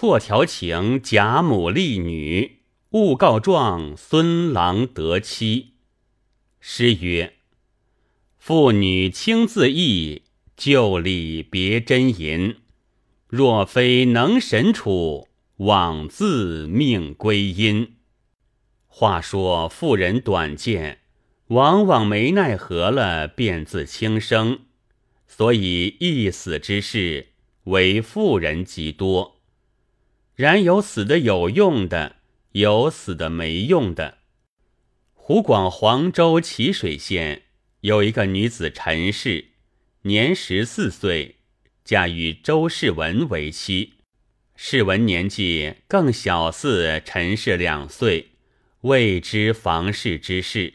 错调情贾母立女，误告状孙郎得妻。诗曰：“妇女轻自意，旧礼别真淫。若非能神处，枉自命归阴。”话说妇人短见，往往没奈何了，便自轻生。所以一死之事，为妇人极多。然有死的有用的，有死的没用的。湖广黄州蕲水县有一个女子陈氏，年十四岁，嫁与周世文为妻。世文年纪更小似陈氏两岁，未知房事之事。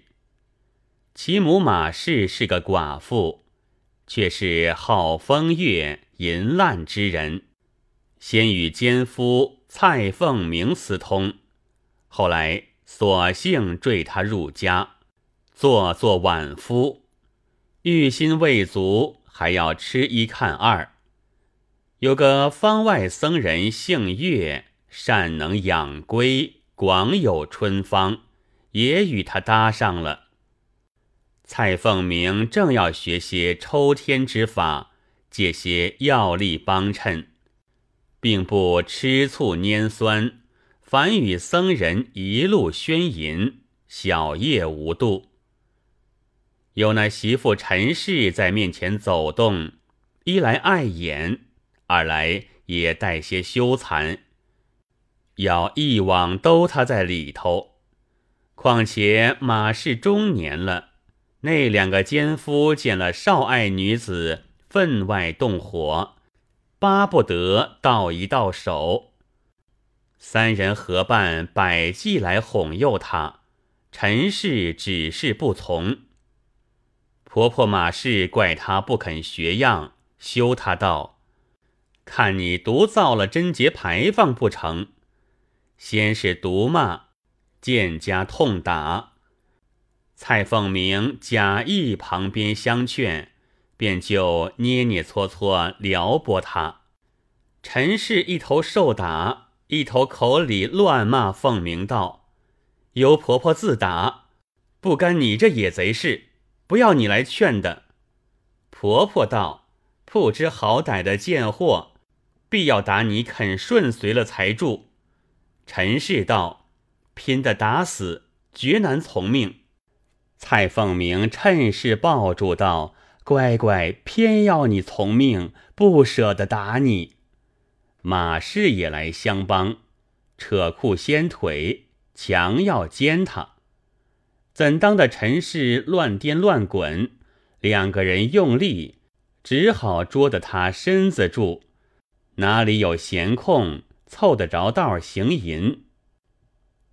其母马氏是个寡妇。却是好风月淫滥之人，先与奸夫蔡凤鸣私通，后来索性坠他入家，做做晚夫，欲心未足，还要吃一看二。有个方外僧人姓岳，善能养龟，广有春芳，也与他搭上了。蔡凤鸣正要学些抽天之法，借些药力帮衬，并不吃醋拈酸，反与僧人一路宣淫，小夜无度。有那媳妇陈氏在面前走动，一来碍眼，二来也带些羞惭，要一网兜他在里头。况且马氏中年了。那两个奸夫见了少爱女子，分外动火，巴不得到一到手。三人合办百计来哄诱他，陈氏只是不从。婆婆马氏怪他不肯学样，休他道：“看你独造了贞节牌坊不成？”先是毒骂，见家痛打。蔡凤鸣假意旁边相劝，便就捏捏搓搓撩拨他。陈氏一头受打，一头口里乱骂凤鸣道：“由婆婆自打，不干你这野贼事，不要你来劝的。”婆婆道：“不知好歹的贱货，必要打你肯顺随了才住。”陈氏道：“拼得打死，绝难从命。”蔡凤鸣趁势抱住道：“乖乖，偏要你从命，不舍得打你。”马氏也来相帮，扯裤掀腿，强要奸他。怎当的陈氏乱颠乱滚，两个人用力，只好捉得他身子住，哪里有闲空凑得着道行淫？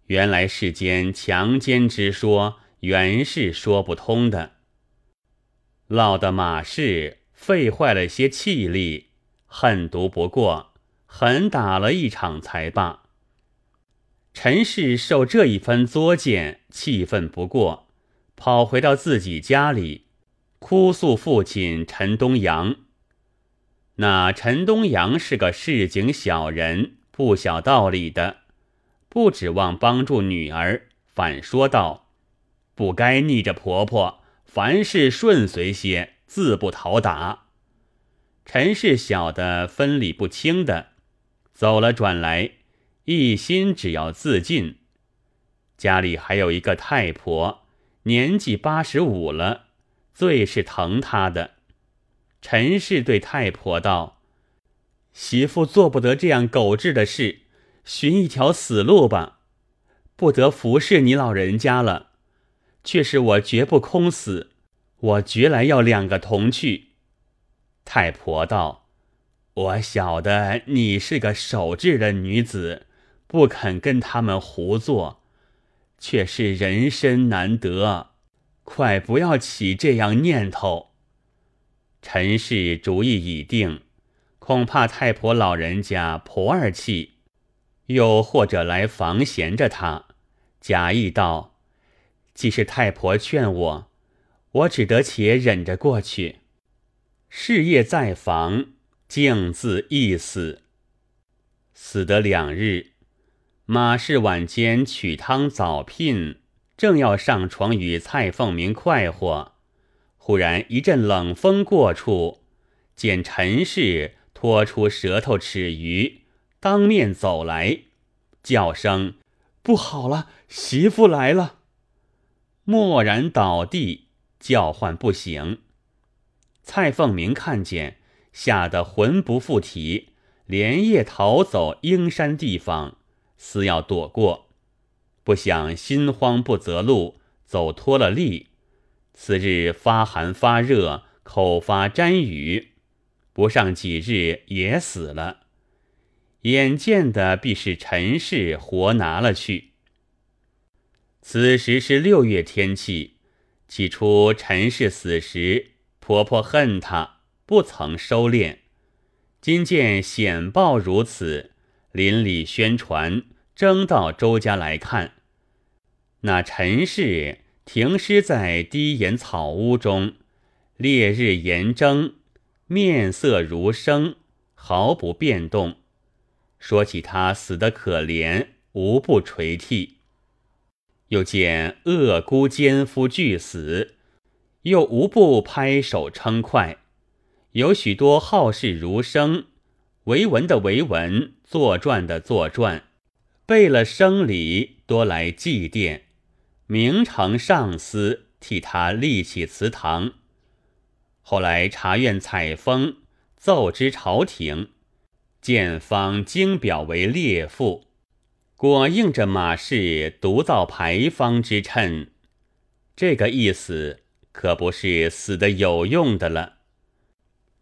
原来世间强奸之说。原是说不通的，落得马氏废坏了些气力，恨毒不过，狠打了一场才罢。陈氏受这一番作践，气愤不过，跑回到自己家里，哭诉父亲陈东阳。那陈东阳是个市井小人，不晓道理的，不指望帮助女儿，反说道。不该逆着婆婆，凡事顺随些，自不讨打。陈氏小的分理不清的，走了转来，一心只要自尽。家里还有一个太婆，年纪八十五了，最是疼她的。陈氏对太婆道：“媳妇做不得这样狗滞的事，寻一条死路吧，不得服侍你老人家了。”却是我绝不空死，我绝来要两个同去。太婆道：“我晓得你是个守志的女子，不肯跟他们胡做，却是人身难得，快不要起这样念头。”陈氏主意已定，恐怕太婆老人家婆儿气，又或者来防闲着他，假意道。既是太婆劝我，我只得且忍着过去。事业在房，竟自缢死。死得两日。马氏晚间取汤早聘，正要上床与蔡凤鸣快活，忽然一阵冷风过处，见陈氏拖出舌头齿余，当面走来，叫声：“不好了，媳妇来了！”蓦然倒地，叫唤不醒。蔡凤鸣看见，吓得魂不附体，连夜逃走阴山地方。似要躲过，不想心慌不择路，走脱了力。次日发寒发热，口发沾雨，不上几日也死了。眼见的必是陈氏活拿了去。此时是六月天气，起初陈氏死时，婆婆恨她，不曾收敛。今见显报如此，邻里宣传。征到周家来看，那陈氏停尸在低檐草屋中，烈日炎蒸，面色如生，毫不变动。说起他死得可怜，无不垂涕。又见恶孤奸夫俱死，又无不拍手称快。有许多好事如生，为文的为文，作传的作传。备了生礼，多来祭奠，明成上司替他立起祠堂。后来察院采风，奏知朝廷，见方经表为列父，果应着马氏独造牌坊之称。这个意思可不是死的有用的了。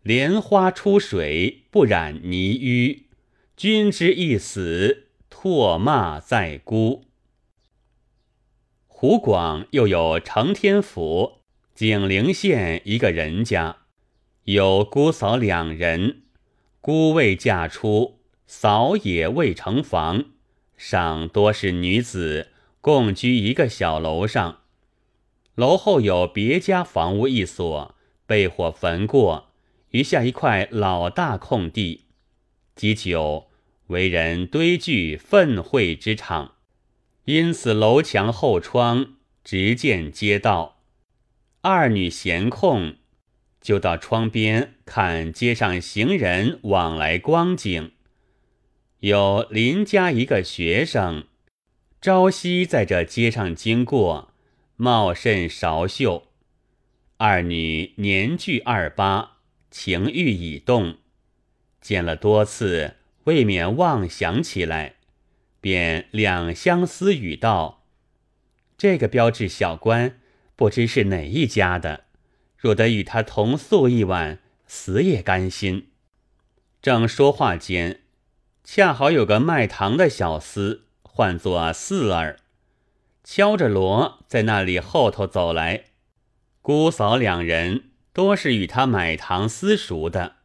莲花出水，不染泥淤，君之一死。唾骂在孤。湖广又有承天府景陵县一个人家，有姑嫂两人，姑未嫁出，嫂也未成房，上多是女子，共居一个小楼上。楼后有别家房屋一所，被火焚过，余下一块老大空地，积久。为人堆聚愤秽之场，因此楼墙后窗直见街道。二女闲空，就到窗边看街上行人往来光景。有邻家一个学生，朝夕在这街上经过，貌甚韶秀。二女年距二八，情欲已动，见了多次。未免妄想起来，便两相思语道：“这个标志小官，不知是哪一家的。若得与他同宿一晚，死也甘心。”正说话间，恰好有个卖糖的小厮，唤作四儿，敲着锣在那里后头走来。姑嫂两人多是与他买糖私熟的。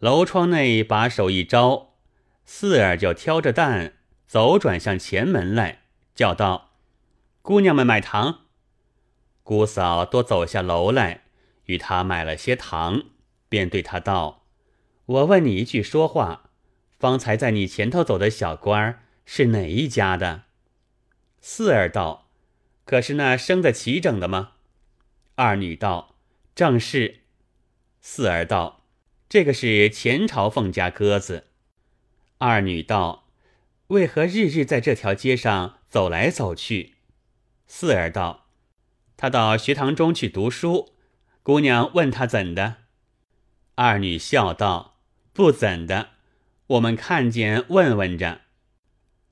楼窗内把手一招，四儿就挑着担走转向前门来，叫道：“姑娘们买糖。”姑嫂多走下楼来，与他买了些糖，便对他道：“我问你一句说话，方才在你前头走的小官儿是哪一家的？”四儿道：“可是那生得齐整的吗？”二女道：“正是。”四儿道。这个是前朝凤家鸽子。二女道：“为何日日在这条街上走来走去？”四儿道：“他到学堂中去读书，姑娘问他怎的？”二女笑道：“不怎的，我们看见问问着。”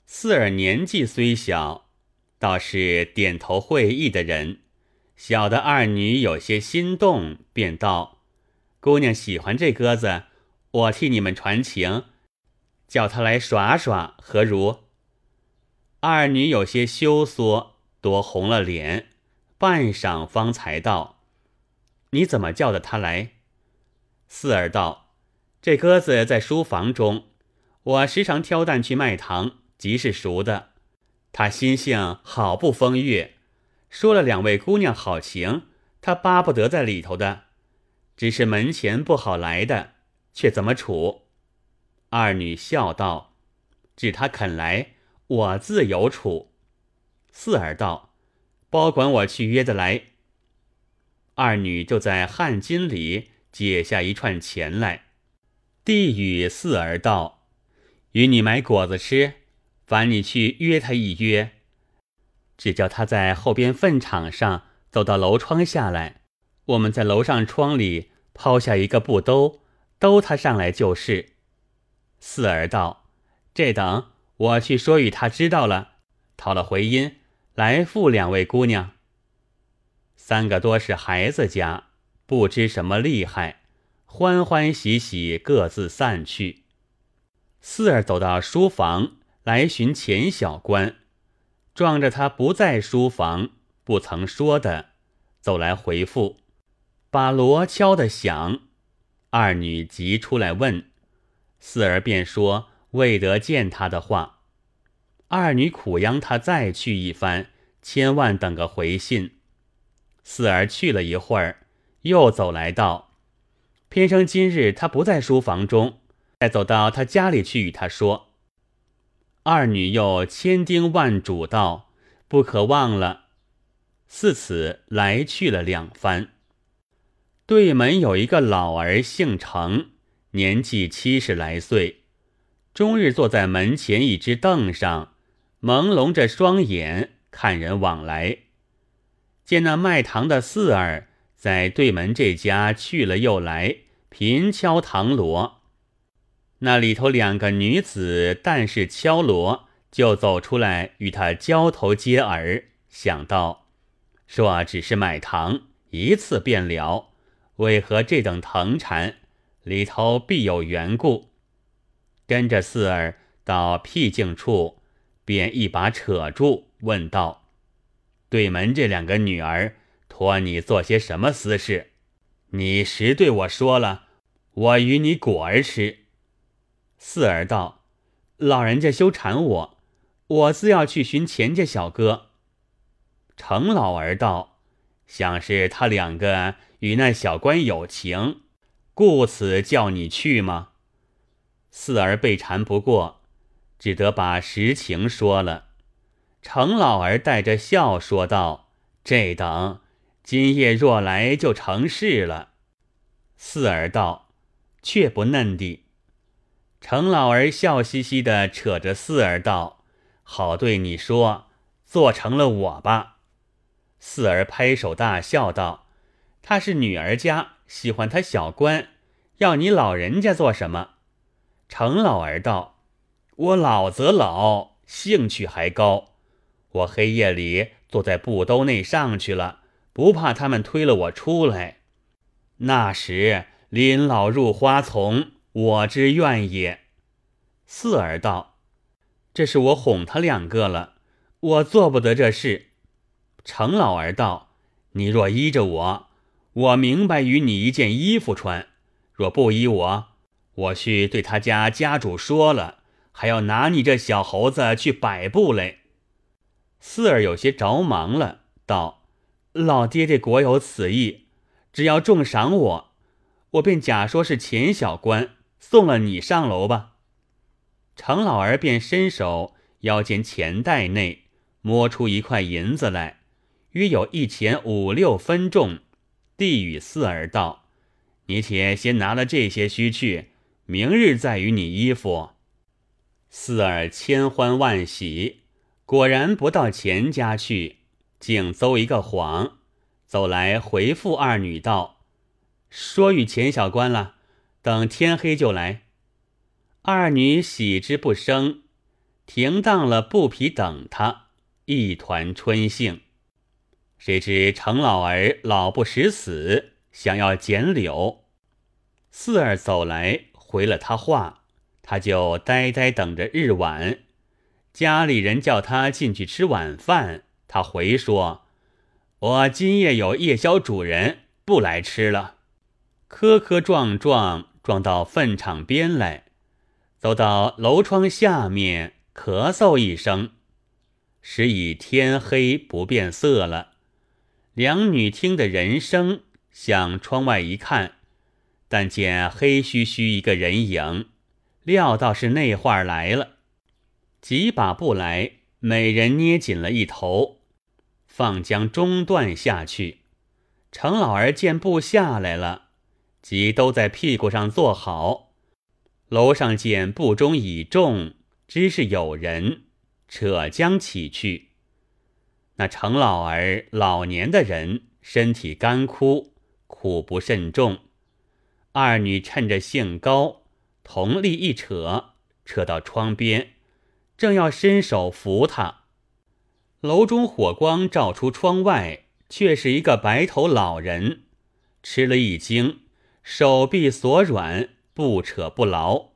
四儿年纪虽小，倒是点头会意的人，小的二女有些心动，便道。姑娘喜欢这鸽子，我替你们传情，叫他来耍耍，何如？二女有些羞缩，多红了脸，半晌方才道：“你怎么叫的他来？”四儿道：“这鸽子在书房中，我时常挑担去卖糖，即是熟的。他心性好不风月，说了两位姑娘好情，他巴不得在里头的。”只是门前不好来的，却怎么处？二女笑道：“只他肯来，我自有处。四儿道：“包管我去约的来。”二女就在汗巾里解下一串钱来，递与四儿道：“与你买果子吃，烦你去约他一约。只叫他在后边粪场上走到楼窗下来，我们在楼上窗里抛下一个布兜，兜他上来就是。”四儿道：“这等我去说与他知道了，讨了回音来付两位姑娘。”三个多是孩子家，不知什么厉害，欢欢喜喜各自散去。四儿走到书房来寻钱小官，撞着他不在书房，不曾说的，走来回复，把锣敲得响。二女急出来问，四儿便说未得见他的话。二女苦央他再去一番，千万等个回信。四儿去了一会儿，又走来道：“偏生今日他不在书房中，再走到他家里去与他说。”二女又千叮万嘱道：“不可忘了。”自此来去了两番。对门有一个老儿，姓程，年纪七十来岁，终日坐在门前一只凳上，朦胧着双眼看人往来。见那卖糖的四儿在对门这家去了又来，频敲堂锣。那里头两个女子，但是敲锣，就走出来与他交头接耳，想到说只是买糖，一次便了，为何这等藤缠？里头必有缘故。跟着四儿到僻静处，便一把扯住，问道。对门这两个女儿托你做些什么私事？你实对我说了，我与你果儿吃。四儿道：“老人家休缠我，我自要去寻钱家小哥。”程老儿道：“想是他两个与那小官有情，故此叫你去吗？”四儿被缠不过，只得把实情说了。程老儿带着笑说道：“这等今夜若来，就成事了。”四儿道：“却不嫩地。”程老儿笑嘻嘻的扯着四儿道：“好对你说，做成了我吧。”四儿拍手大笑道：“他是女儿家，喜欢他小官，要你老人家做什么？”程老儿道：“我老则老，兴趣还高。”我黑夜里坐在布兜内上去了，不怕他们推了我出来。那时临老入花丛，我之愿也。四儿道：“这是我哄他两个了，我做不得这事。”程老儿道：“你若依着我，我明白与你一件衣服穿；若不依我，我去对他家家主说了，还要拿你这小猴子去摆布嘞。”四儿有些着忙了，道：“老爹爹果有此意，只要重赏我，我便假说是钱小官送了你上楼吧。”程老儿便伸手腰间钱袋内摸出一块银子来，约有一钱五六分重，递与四儿道：“你且先拿了这些须去，明日再与你衣服。”四儿千欢万喜。果然不到钱家去，竟诌一个谎，走来回复二女道：“说与钱小官了，等天黑就来。”二女喜之不生，停当了布匹等他，一团春兴。谁知程老儿老不识死，想要剪柳。四儿走来回了他话，他就呆呆等着日晚。家里人叫他进去吃晚饭，他回说：“我今夜有夜宵主人，不来吃了。”磕磕撞撞撞到粪场边来，走到楼窗下面，咳嗽一声，时已天黑不变色了。两女听得人声，向窗外一看，但见黑黢黢一个人影，料到是内画来了。几把布来，每人捏紧了一头，放将中断下去。程老儿见布下来了，即都在屁股上坐好。楼上见布中已重，知是有人，扯将起去。那程老儿老年的人，身体干枯，苦不甚重。二女趁着兴高，同力一扯，扯到窗边，正要伸手扶他。楼中火光照出窗外。却是一个白头老人，吃了一惊，手臂所软，不扯不牢。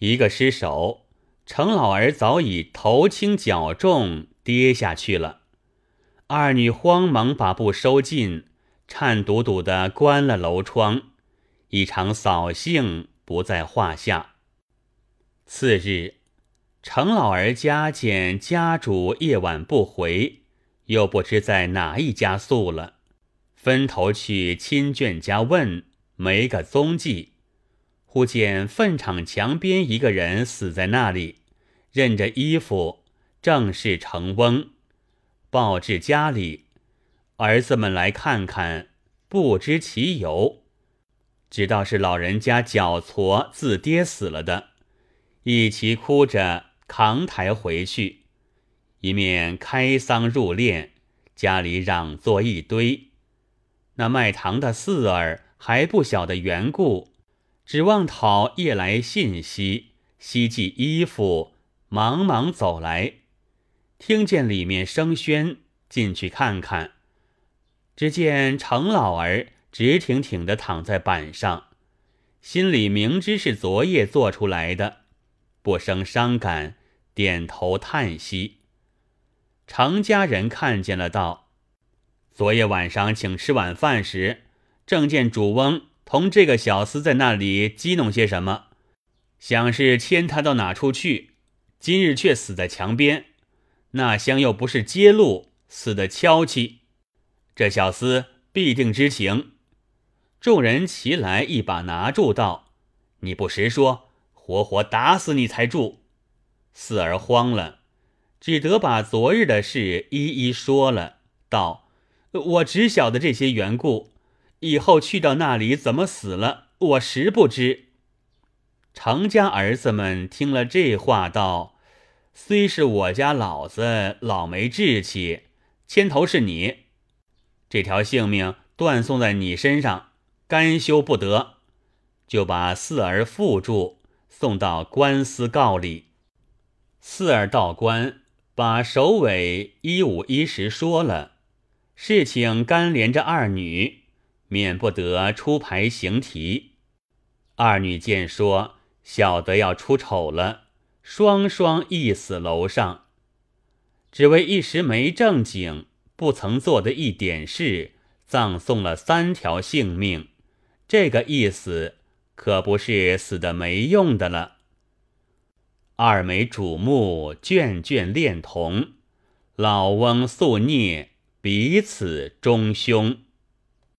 一个失手，程老儿早已头轻脚重跌下去了。二女慌忙把布收尽，颤笃笃的关了楼窗。一场扫兴不在话下。次日，程老儿家见家主夜晚不回。又不知在哪一家宿了，分头去亲眷家问，没个踪迹。忽见粪场墙边一个人死在那里，认着衣服，正是程翁。报至家里，儿子们来看看，不知其由，知道是老人家脚挫自跌死了的，一齐哭着扛抬回去。一面开丧入殓，家里嚷作一堆。那卖糖的四儿还不晓得缘故，指望讨夜来信息，希冀衣服，忙忙走来，听见里面声喧，进去看看，只见程老儿直挺挺的躺在板上，心里明知是昨夜做出来的，不生伤感，点头叹息。程家人看见了，道：“昨夜晚上请吃晚饭时，正见主翁同这个小厮在那里激弄些什么，想是牵他到哪处去。今日却死在墙边，那厢又不是揭露，死的悄气。这小厮必定知情。”众人齐来一把拿住，道：“你不实说，活活打死你才住。”四儿慌了。只得把昨日的事一一说了，道：“我只晓得这些缘故，以后去到那里怎么死了，我实不知。”程家儿子们听了这话，道：“虽是我家老子老没志气，牵头是你，这条性命断送在你身上，甘休不得。”就把四儿缚住，送到官司告里。四儿到官。把首尾一五一十说了，事情干连着二女，免不得出牌行题。二女见说晓得要出丑了，双双缢死楼上。只为一时没正经，不曾做的一点事，葬送了三条性命。这个意思可不是死的没用的了。二枚瞩目，眷眷恋同，老翁宿孽，彼此中凶。